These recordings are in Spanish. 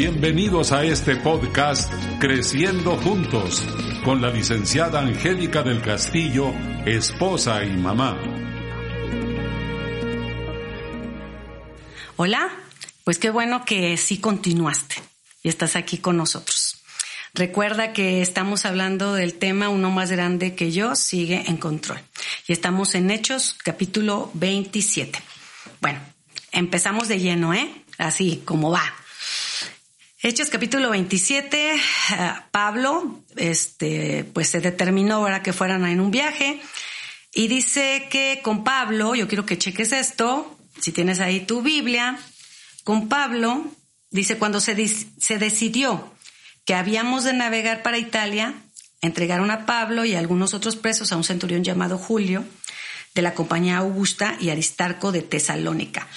Bienvenidos a este podcast Creciendo Juntos con la licenciada Angélica del Castillo, esposa y mamá. Hola, pues qué bueno que sí continuaste y estás aquí con nosotros. Recuerda que estamos hablando del tema Uno más grande que yo sigue en control. Y estamos en Hechos capítulo 27. Bueno, empezamos de lleno, ¿eh? Así como va. Hechos capítulo 27, eh, Pablo, este, pues se determinó ahora que fueran en un viaje y dice que con Pablo, yo quiero que cheques esto, si tienes ahí tu Biblia, con Pablo, dice cuando se, se decidió que habíamos de navegar para Italia, entregaron a Pablo y a algunos otros presos a un centurión llamado Julio de la compañía Augusta y Aristarco de Tesalónica.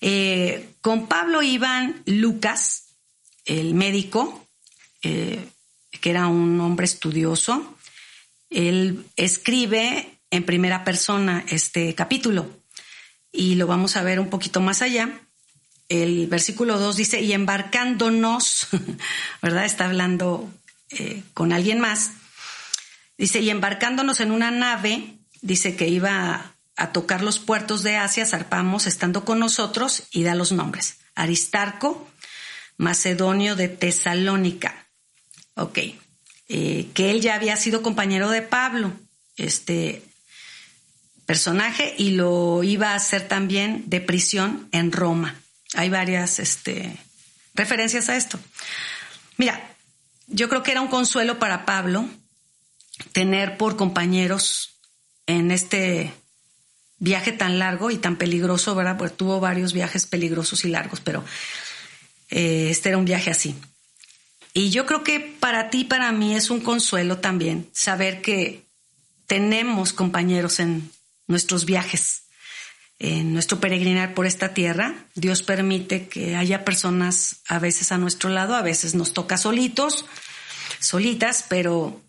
Eh, con Pablo iban Lucas, el médico, eh, que era un hombre estudioso, él escribe en primera persona este capítulo y lo vamos a ver un poquito más allá. El versículo 2 dice, y embarcándonos, ¿verdad? Está hablando eh, con alguien más. Dice, y embarcándonos en una nave, dice que iba a, tocar los puertos de Asia, zarpamos estando con nosotros y da los nombres. Aristarco, macedonio de Tesalónica. Ok. Eh, que él ya había sido compañero de Pablo, este personaje, y lo iba a hacer también de prisión en Roma. Hay varias este, referencias a esto. Mira, yo creo que era un consuelo para Pablo tener por compañeros en este viaje tan largo y tan peligroso, ¿verdad? Porque tuvo varios viajes peligrosos y largos, pero eh, este era un viaje así. Y yo creo que para ti, para mí es un consuelo también saber que tenemos compañeros en nuestros viajes, en nuestro peregrinar por esta tierra. Dios permite que haya personas a veces a nuestro lado, a veces nos toca solitos, solitas, pero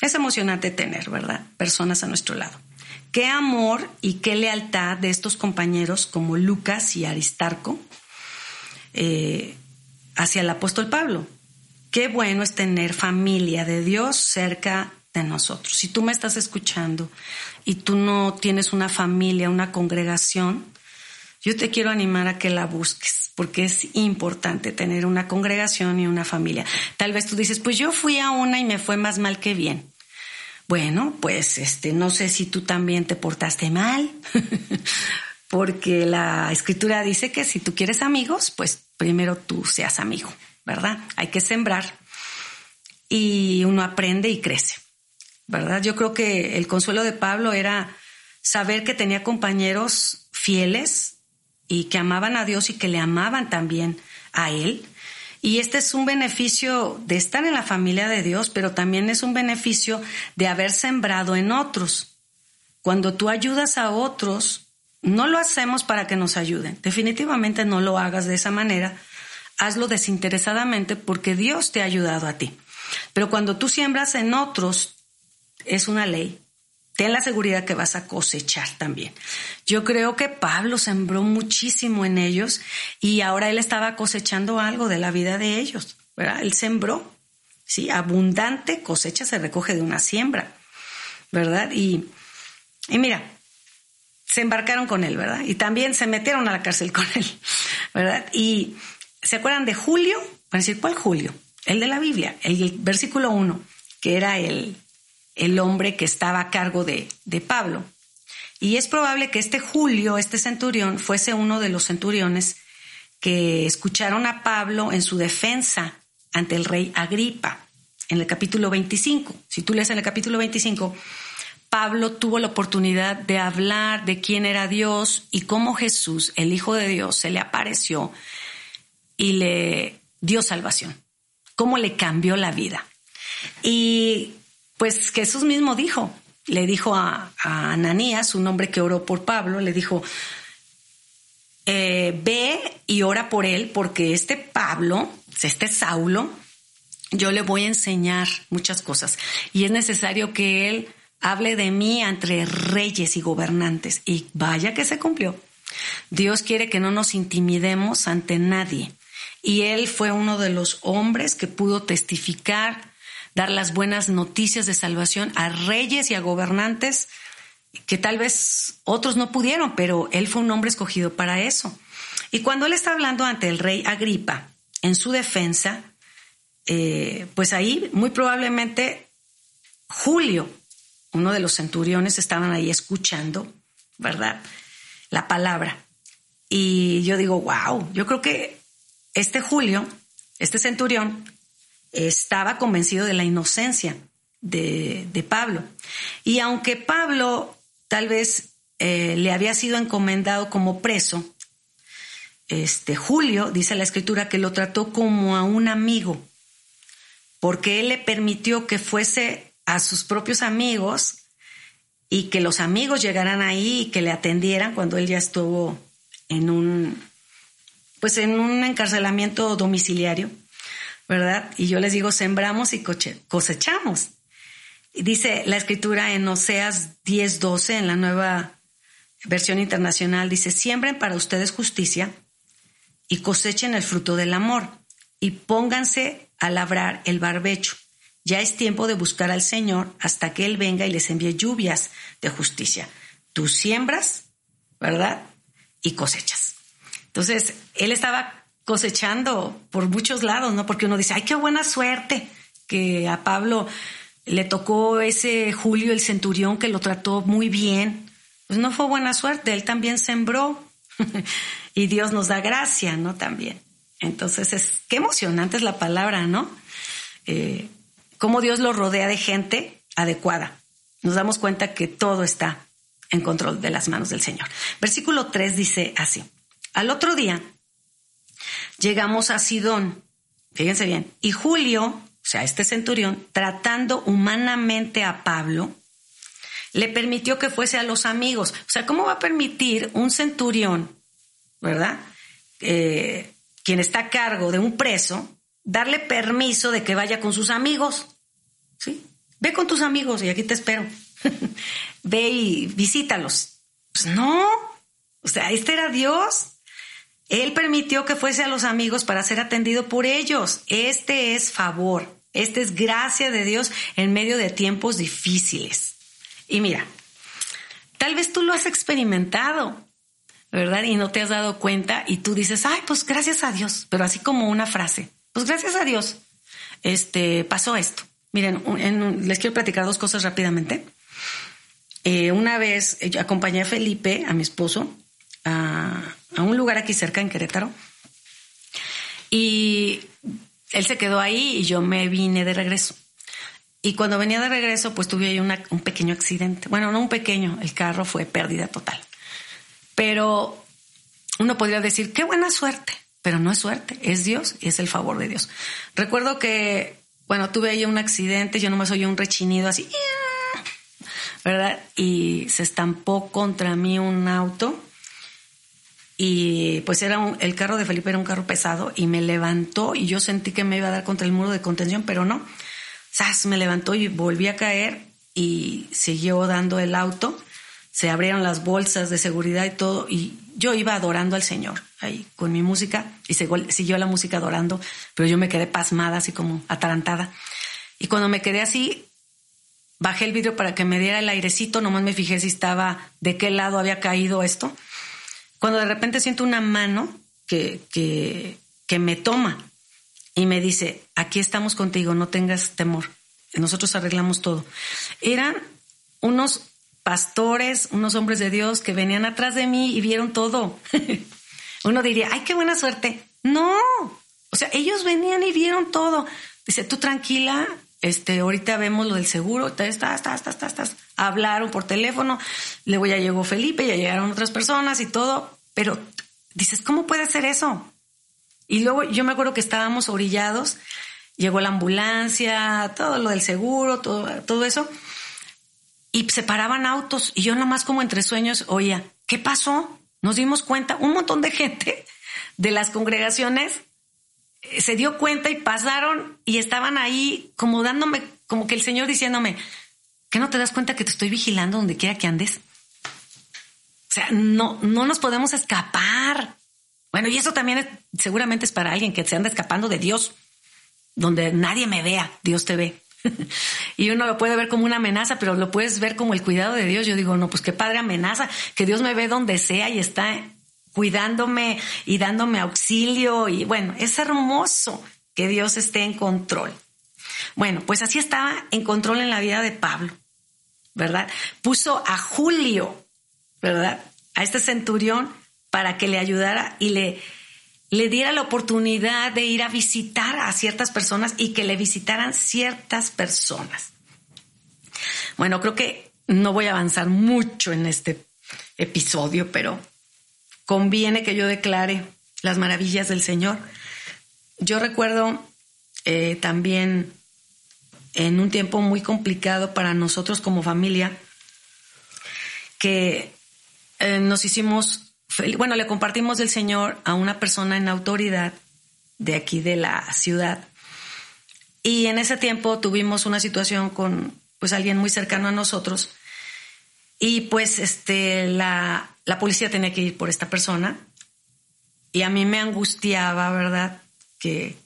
es emocionante tener, ¿verdad? Personas a nuestro lado. Qué amor y qué lealtad de estos compañeros como Lucas y Aristarco eh, hacia el apóstol Pablo. Qué bueno es tener familia de Dios cerca de nosotros. Si tú me estás escuchando y tú no tienes una familia, una congregación, yo te quiero animar a que la busques, porque es importante tener una congregación y una familia. Tal vez tú dices, pues yo fui a una y me fue más mal que bien. Bueno, pues este, no sé si tú también te portaste mal, porque la escritura dice que si tú quieres amigos, pues primero tú seas amigo, ¿verdad? Hay que sembrar y uno aprende y crece, ¿verdad? Yo creo que el consuelo de Pablo era saber que tenía compañeros fieles y que amaban a Dios y que le amaban también a Él. Y este es un beneficio de estar en la familia de Dios, pero también es un beneficio de haber sembrado en otros. Cuando tú ayudas a otros, no lo hacemos para que nos ayuden. Definitivamente no lo hagas de esa manera. Hazlo desinteresadamente porque Dios te ha ayudado a ti. Pero cuando tú siembras en otros, es una ley. Ten la seguridad que vas a cosechar también. Yo creo que Pablo sembró muchísimo en ellos y ahora él estaba cosechando algo de la vida de ellos. ¿verdad? Él sembró. Sí, abundante cosecha se recoge de una siembra. ¿Verdad? Y, y mira, se embarcaron con él, ¿verdad? Y también se metieron a la cárcel con él, ¿verdad? Y se acuerdan de Julio, van a decir, ¿cuál Julio? El de la Biblia, el versículo 1, que era el, el hombre que estaba a cargo de, de Pablo. Y es probable que este Julio, este centurión, fuese uno de los centuriones que escucharon a Pablo en su defensa ante el rey Agripa. en el capítulo 25. Si tú lees en el capítulo 25, Pablo tuvo la oportunidad de hablar de quién era Dios y cómo Jesús, el Hijo de Dios, se le apareció y le dio salvación, cómo le cambió la vida. Y pues Jesús mismo dijo, le dijo a, Ananías, un hombre que oró por Pablo, le dijo, eh, ve y ora por él, porque este Pablo, este Saulo, yo le voy a enseñar muchas cosas y es necesario que él hable de mí entre reyes y gobernantes. Y vaya que se cumplió. Dios quiere que no nos intimidemos ante nadie. Y él fue uno de los hombres que pudo testificar, dar las buenas noticias de salvación a reyes y a gobernantes que tal vez otros no pudieron, pero él fue un hombre escogido para eso. Y cuando él está hablando ante el rey Agripa en su defensa, eh, pues ahí muy probablemente Julio, uno de los centuriones, estaban ahí escuchando, ¿verdad? La palabra. Y yo digo, wow, yo creo que este Julio, este centurión, estaba convencido de la inocencia de, Pablo. Y aunque Pablo tal vez eh, le había sido encomendado como preso, este Julio, dice la escritura, que lo trató como a un amigo porque él le permitió que fuese a sus propios amigos y que los amigos llegaran ahí y que le atendieran cuando él ya estuvo en un pues en un encarcelamiento domiciliario, ¿verdad? Y yo les digo, sembramos y cosechamos. dice la escritura en Oseas 10:12 en la nueva versión internacional dice, "Siembren para ustedes justicia y cosechen el fruto del amor y pónganse a labrar el barbecho. Ya es tiempo de buscar al Señor hasta que Él venga y les envíe lluvias de justicia. Tú siembras, ¿verdad? Y cosechas. Entonces, Él estaba cosechando por muchos lados, ¿no? Porque uno dice, ay, qué buena suerte que a Pablo le tocó ese Julio el centurión que lo trató muy bien. Pues no fue buena suerte, él también sembró y Dios nos da gracia, ¿no? También. Entonces, es, qué emocionante es la palabra, ¿no? Eh, cómo Dios lo rodea de gente adecuada. Nos damos cuenta que todo está en control de las manos del Señor. Versículo 3 dice así. Al otro día llegamos a Sidón, fíjense bien, y Julio, o sea, este centurión, tratando humanamente a Pablo, le permitió que fuese a los amigos. O sea, ¿cómo va a permitir un centurión, verdad? Eh, quien está a cargo de un preso, darle permiso de que vaya con sus amigos. ¿Sí? Ve con tus amigos y aquí te espero. Ve y visítalos. Pues no. O sea, este era Dios. Él permitió que fuese a los amigos para ser atendido por ellos. Este es favor. Este es gracia de Dios en medio de tiempos difíciles. Y mira, tal vez tú lo has experimentado. ¿verdad? Y no te has dado cuenta y tú dices, ay, pues gracias a Dios, pero así como una frase, pues gracias a Dios, este, pasó esto. Miren, les quiero platicar dos cosas rápidamente. Eh, una vez yo acompañé a Felipe, a mi esposo, a un lugar aquí cerca en Querétaro y él se quedó ahí y yo me vine de regreso. Y cuando venía de regreso, pues tuve ahí un pequeño accidente. Bueno, no un pequeño, el carro fue pérdida total. Pero uno podría decir, qué buena suerte, pero no es suerte, es Dios y es el favor de Dios. Recuerdo que, bueno, tuve ahí un accidente, yo nomás oí un rechinido así, ¿verdad? Y se estampó contra mí un auto y pues era el carro de Felipe era un carro pesado y me levantó y yo sentí que me iba a dar contra el muro de contención, pero no. ¡Sas! Me levantó y volví a caer y siguió dando el auto se abrieron las bolsas de seguridad y todo, y yo iba adorando al Señor ahí con mi música, y siguió la música adorando, pero yo me quedé pasmada, así como atarantada. Y cuando me quedé así, bajé el vidrio para que me diera el airecito, nomás me fijé si estaba, de qué lado había caído esto. Cuando de repente siento una mano que, que, que me toma y me dice, aquí estamos contigo, no tengas temor, nosotros arreglamos todo. Eran unos pastores, unos hombres de Dios que venían atrás de mí y vieron todo. Uno diría, ay, qué buena suerte. No, o sea, ellos venían y vieron todo. Dice, tú tranquila, este, ahorita vemos lo del seguro, está, está, está, está, está, hablaron por teléfono, luego ya llegó Felipe, ya llegaron otras personas y todo, pero dices, ¿cómo puede ser eso? Y luego yo me acuerdo que estábamos orillados, llegó la ambulancia, todo lo del seguro, todo, todo eso, y se paraban autos y yo nomás como entre sueños oía, ¿qué pasó? Nos dimos cuenta, un montón de gente de las congregaciones eh, se dio cuenta y pasaron y estaban ahí como dándome, como que el Señor diciéndome, ¿que no te das cuenta que te estoy vigilando donde quiera que andes? O sea, no, no nos podemos escapar. Bueno, y eso también es, seguramente es para alguien que se anda escapando de Dios, donde nadie me vea, Dios te ve. y uno lo puede ver como una amenaza, pero lo puedes ver como el cuidado de Dios. Yo digo, no, pues qué padre amenaza, que Dios me ve donde sea y está cuidándome y dándome auxilio. Y bueno, es hermoso que Dios esté en control. Bueno, pues así estaba en control en la vida de Pablo, ¿verdad? Puso a Julio, ¿verdad? A este centurión para que le ayudara y le, le diera la oportunidad de ir a visitar a ciertas personas y que le visitaran ciertas personas. Bueno, creo que no voy a avanzar mucho en este episodio, pero conviene que yo declare las maravillas del Señor. Yo recuerdo eh, también en un tiempo muy complicado para nosotros como familia, que eh, nos hicimos, bueno, le compartimos del Señor a una persona en autoridad de aquí de la ciudad. Y en ese tiempo tuvimos una situación con pues alguien muy cercano a nosotros y pues este, la, la policía tenía que ir por esta persona y a mí me angustiaba, ¿verdad? Que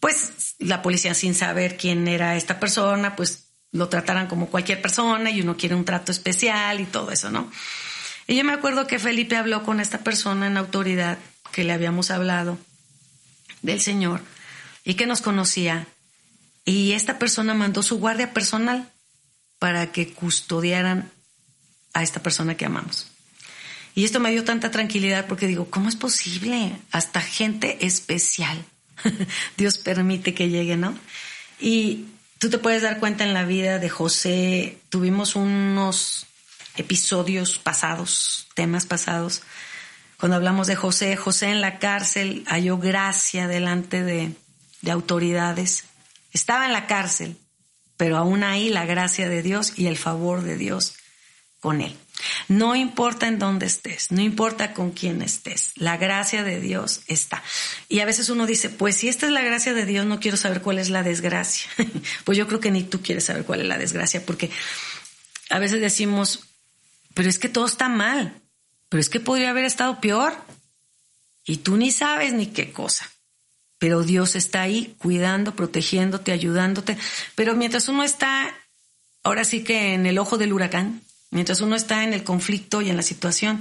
pues la policía sin saber quién era esta persona, pues lo trataran como cualquier persona y uno quiere un trato especial y todo eso, ¿no? Y yo me acuerdo que Felipe habló con esta persona en autoridad que le habíamos hablado del Señor y que nos conocía. Y esta persona mandó su guardia personal para que custodiaran a esta persona que amamos. Y esto me dio tanta tranquilidad porque digo, ¿cómo es posible? Hasta gente especial. Dios permite que llegue, ¿no? Y tú te puedes dar cuenta en la vida de José, tuvimos unos episodios pasados, temas pasados, cuando hablamos de José, José en la cárcel halló gracia delante de, de autoridades. Estaba en la cárcel, pero aún ahí la gracia de Dios y el favor de Dios con Él. No importa en dónde estés, no importa con quién estés, la gracia de Dios está. Y a veces uno dice, pues si esta es la gracia de Dios, no quiero saber cuál es la desgracia. pues yo creo que ni tú quieres saber cuál es la desgracia, porque a veces decimos, pero es que todo está mal, pero es que podría haber estado peor. Y tú ni sabes ni qué cosa. Pero Dios está ahí cuidando, protegiéndote, ayudándote. Pero mientras uno está, ahora sí que en el ojo del huracán, Mientras uno está en el conflicto y en la situación,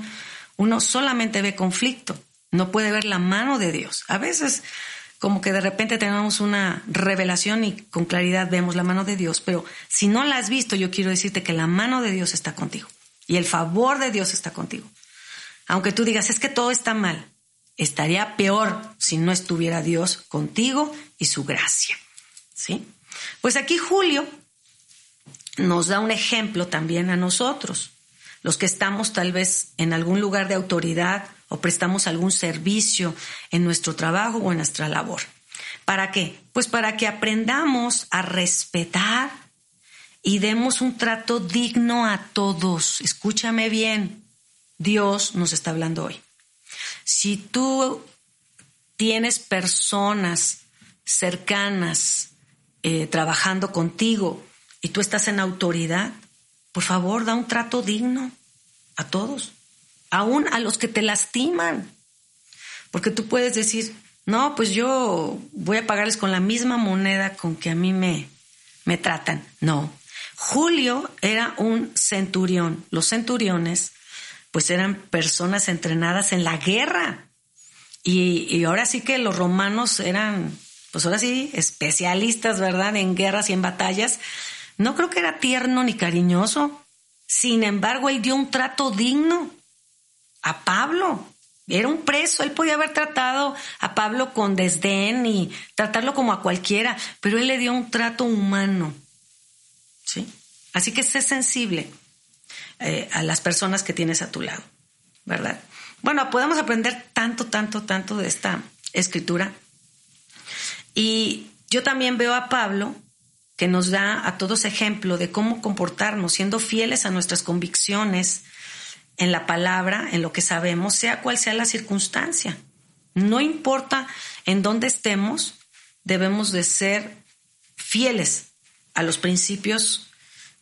uno solamente ve conflicto, no puede ver la mano de Dios. A veces como que de repente tenemos una revelación y con claridad vemos la mano de Dios, pero si no la has visto, yo quiero decirte que la mano de Dios está contigo y el favor de Dios está contigo. Aunque tú digas, es que todo está mal, estaría peor si no estuviera Dios contigo y su gracia. ¿Sí? Pues aquí Julio nos da un ejemplo también a nosotros, los que estamos tal vez en algún lugar de autoridad o prestamos algún servicio en nuestro trabajo o en nuestra labor. ¿Para qué? Pues para que aprendamos a respetar y demos un trato digno a todos. Escúchame bien, Dios nos está hablando hoy. Si tú tienes personas cercanas eh, trabajando contigo y tú estás en autoridad, por favor, da un trato digno a todos, aún a los que te lastiman. Porque tú puedes decir, no, pues yo voy a pagarles con la misma moneda con que a mí me, me tratan. No. Julio era un centurión. Los centuriones, pues eran personas entrenadas en la guerra. Y, y ahora sí que los romanos eran, pues ahora sí, especialistas, ¿verdad? En guerras y en batallas. No creo que era tierno ni cariñoso. Sin embargo, él dio un trato digno a Pablo. Era un preso, él podía haber tratado a Pablo con desdén y tratarlo como a cualquiera, pero él le dio un trato humano. ¿Sí? Así que sé sensible eh, a las personas que tienes a tu lado, ¿verdad? Bueno, podemos aprender tanto, tanto, tanto de esta escritura. Y yo también veo a Pablo que nos da a todos ejemplo de cómo comportarnos, siendo fieles a nuestras convicciones, en la palabra, en lo que sabemos, sea cual sea la circunstancia. No importa en dónde estemos, debemos de ser fieles a los principios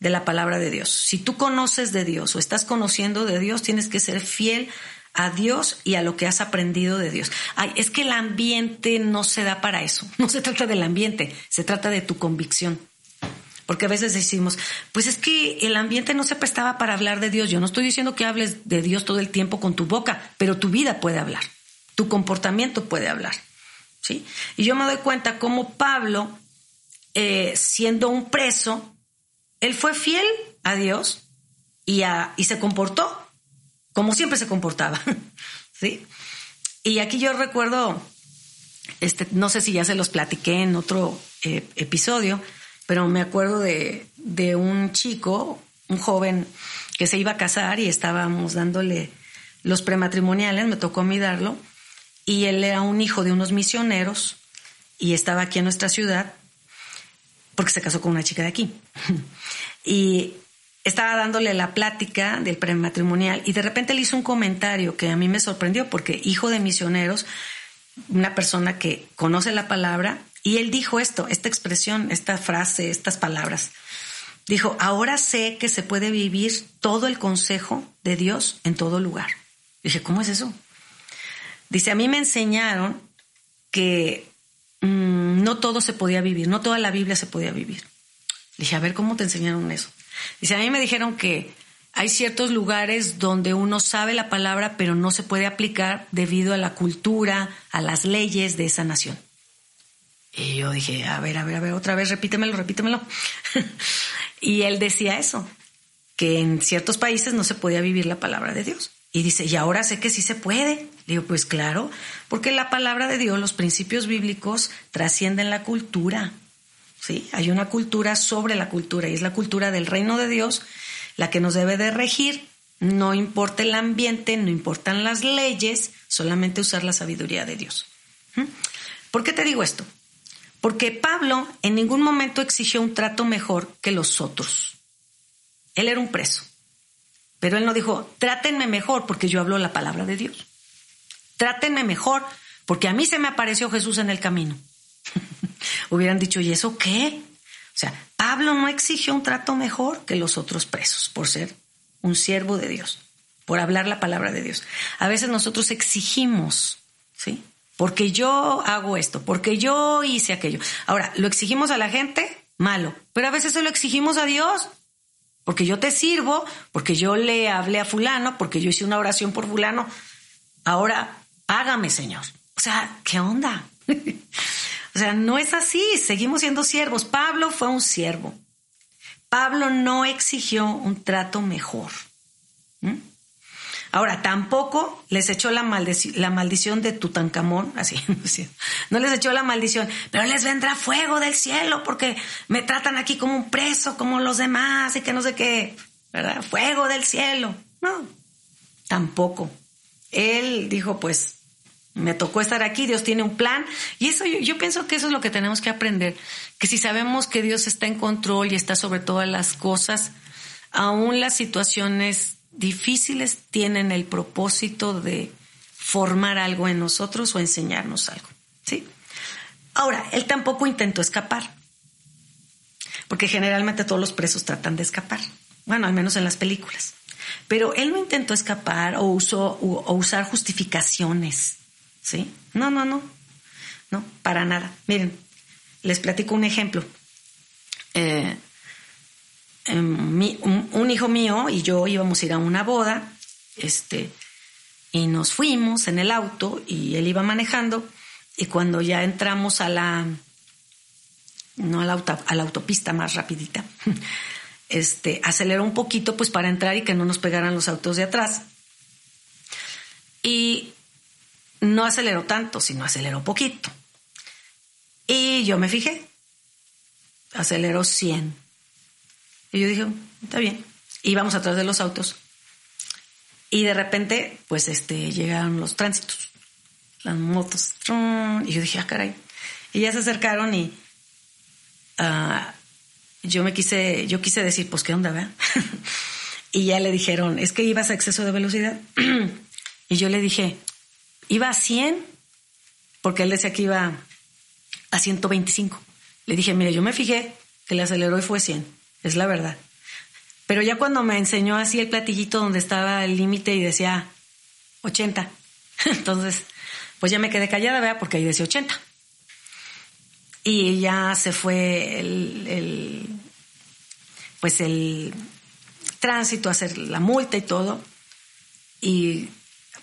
de la palabra de Dios. Si tú conoces de Dios o estás conociendo de Dios, tienes que ser fiel a Dios y a lo que has aprendido de Dios. Es que el ambiente no se da para eso. No se trata del ambiente, se trata de tu convicción. Porque a veces decimos, pues es que el ambiente no se prestaba para hablar de Dios. Yo no estoy diciendo que hables de Dios todo el tiempo con tu boca, pero tu vida puede hablar, tu comportamiento puede hablar. ¿sí? Y yo me doy cuenta cómo Pablo, eh, siendo un preso, él fue fiel a Dios y, a, y se comportó como siempre se comportaba. ¿sí? Y aquí yo recuerdo, este, no sé si ya se los platiqué en otro eh, episodio, pero me acuerdo de, un chico, un joven que se iba a casar y estábamos dándole los prematrimoniales, me tocó a mí darlo, y él era un hijo de unos misioneros y estaba aquí en nuestra ciudad porque se casó con una chica de aquí. y estaba dándole la plática del prematrimonial y de repente le hizo un comentario que a mí me sorprendió porque hijo de misioneros, una persona que conoce la palabra y él dijo esto, esta expresión, esta frase, estas palabras. Dijo, ahora sé que se puede vivir todo el consejo de Dios en todo lugar. Dije, ¿cómo es eso? Dice, a mí me enseñaron que mm, no todo se podía vivir, no toda la Biblia se podía vivir. Dije, a ver, ¿cómo te enseñaron eso? Dice, a mí me dijeron que hay ciertos lugares donde uno sabe la palabra, pero no se puede aplicar debido a la cultura, a las leyes de esa nación. Y yo dije, a ver, a ver, a ver, otra vez, repítemelo, repítemelo. y él decía eso, que en ciertos países no se podía vivir la palabra de Dios. Y dice, y ahora sé que sí se puede. Le digo, pues claro, porque la palabra de Dios, los principios bíblicos trascienden la cultura. ¿sí? Hay una cultura sobre la cultura y es la cultura del reino de Dios la que nos debe de regir. No importa el ambiente, no importan las leyes, solamente usar la sabiduría de Dios. ¿Por qué te digo esto? Porque Pablo en ningún momento exigió un trato mejor que los otros. Él era un preso. Pero él no dijo, trátenme mejor porque yo hablo la palabra de Dios. Trátenme mejor porque a mí se me apareció Jesús en el camino. Hubieran dicho, ¿y eso qué? O sea, Pablo no exigió un trato mejor que los otros presos por ser un siervo de Dios, por hablar la palabra de Dios. A veces nosotros exigimos, ¿sí? porque yo hago esto, porque yo hice aquello. Ahora, ¿lo exigimos a la gente? Malo. Pero a veces se lo exigimos a Dios. Porque yo te sirvo, porque yo le hablé a fulano, porque yo hice una oración por fulano. Ahora, hágame, Señor. O sea, ¿qué onda? o sea, no es así. Seguimos siendo siervos. Pablo fue un siervo. Pablo no exigió un trato mejor. Ahora, tampoco les echó la, la maldición de Tutankamón, así, no les echó la maldición, pero les vendrá fuego del cielo porque me tratan aquí como un preso, como los demás y que no sé qué, ¿verdad? Fuego del cielo. No, tampoco. Él dijo, pues, me tocó estar aquí, Dios tiene un plan. Y eso yo, yo, pienso que eso es lo que tenemos que aprender, que si sabemos que Dios está en control y está sobre todas las cosas, aún las situaciones difíciles tienen el propósito de formar algo en nosotros o enseñarnos algo. ¿sí? Ahora, él tampoco intentó escapar, porque generalmente todos los presos tratan de escapar, bueno, al menos en las películas. Pero él no intentó escapar o, usó, o usar justificaciones. ¿sí? No, no, no, no, para nada. Miren, les platico un ejemplo. Eh, Em, un, hijo mío y yo íbamos a ir a una boda, este, y nos fuimos en el auto y él iba manejando y cuando ya entramos a la, no a la, a la autopista más rapidita, este, aceleró un poquito pues para entrar y que no nos pegaran los autos de atrás. Y no aceleró tanto, sino aceleró poquito. Y yo me fijé, aceleró 100. Y yo dije, está bien. Íbamos atrás de los autos. Y de repente, pues este, llegaron los tránsitos, las motos. Y yo dije, ah, caray. Y ya se acercaron y ah, yo me quise, yo quise decir, pues, ¿qué onda, verdad? y ya le dijeron, es que ibas a exceso de velocidad. y yo le dije, iba a 100, porque él decía que iba a 125. Le dije, mire, yo me fijé que le aceleró y fue 100, es la verdad. Pero ya cuando me enseñó así el platillito donde estaba el límite y decía 80, entonces, pues ya me quedé callada, ¿verdad? Porque ahí decía 80. Y ya se fue el, pues el tránsito a hacer la multa y todo. Y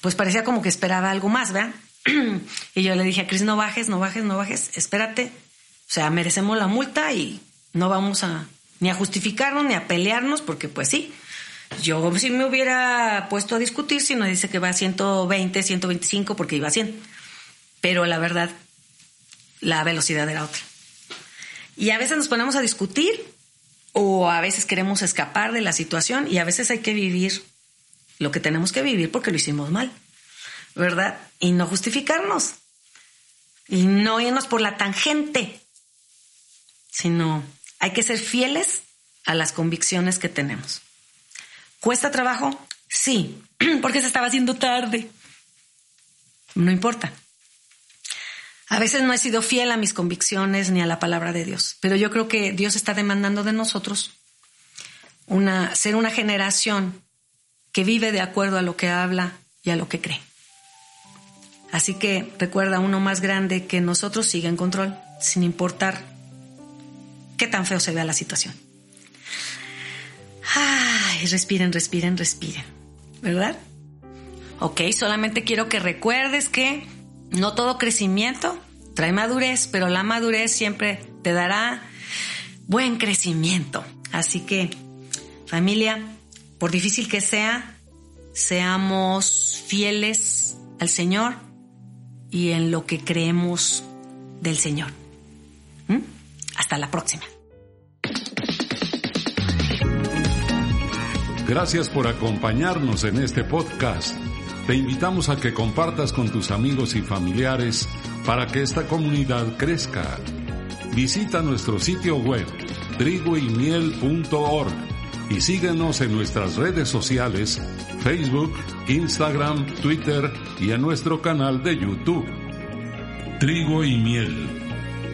pues parecía como que esperaba algo más, ¿verdad? y yo le dije a Cris, no bajes, no bajes, no bajes, espérate. O sea, merecemos la multa y no vamos a ni a justificarnos ni a pelearnos, porque pues sí, yo si me hubiera puesto a discutir si no dice que va a 120, 125 porque iba a 100. Pero la verdad, la velocidad era otra. Y a veces nos ponemos a discutir o a veces queremos escapar de la situación y a veces hay que vivir lo que tenemos que vivir porque lo hicimos mal, ¿verdad? Y no justificarnos y no irnos por la tangente, sino hay que ser fieles a las convicciones que tenemos. ¿Cuesta trabajo? Sí, porque se estaba haciendo tarde. No importa. A veces no he sido fiel a mis convicciones ni a la palabra de Dios, pero yo creo que Dios está demandando de nosotros una, ser una generación que vive de acuerdo a lo que habla y a lo que cree. Así que recuerda uno más grande que nosotros sigue en control, sin importar qué tan feo se vea la situación. Ay, respiren, respiren, respiren, ¿verdad? Ok, solamente quiero que recuerdes que no todo crecimiento trae madurez, pero la madurez siempre te dará buen crecimiento. Así que, familia, por difícil que sea, seamos fieles al Señor y en lo que creemos del Señor. Hasta la próxima. Gracias por acompañarnos en este podcast. Te invitamos a que compartas con tus amigos y familiares para que esta comunidad crezca. Visita nuestro sitio web trigoymiel.org y síguenos en nuestras redes sociales, Facebook, Instagram, Twitter y en nuestro canal de YouTube. Trigo y miel,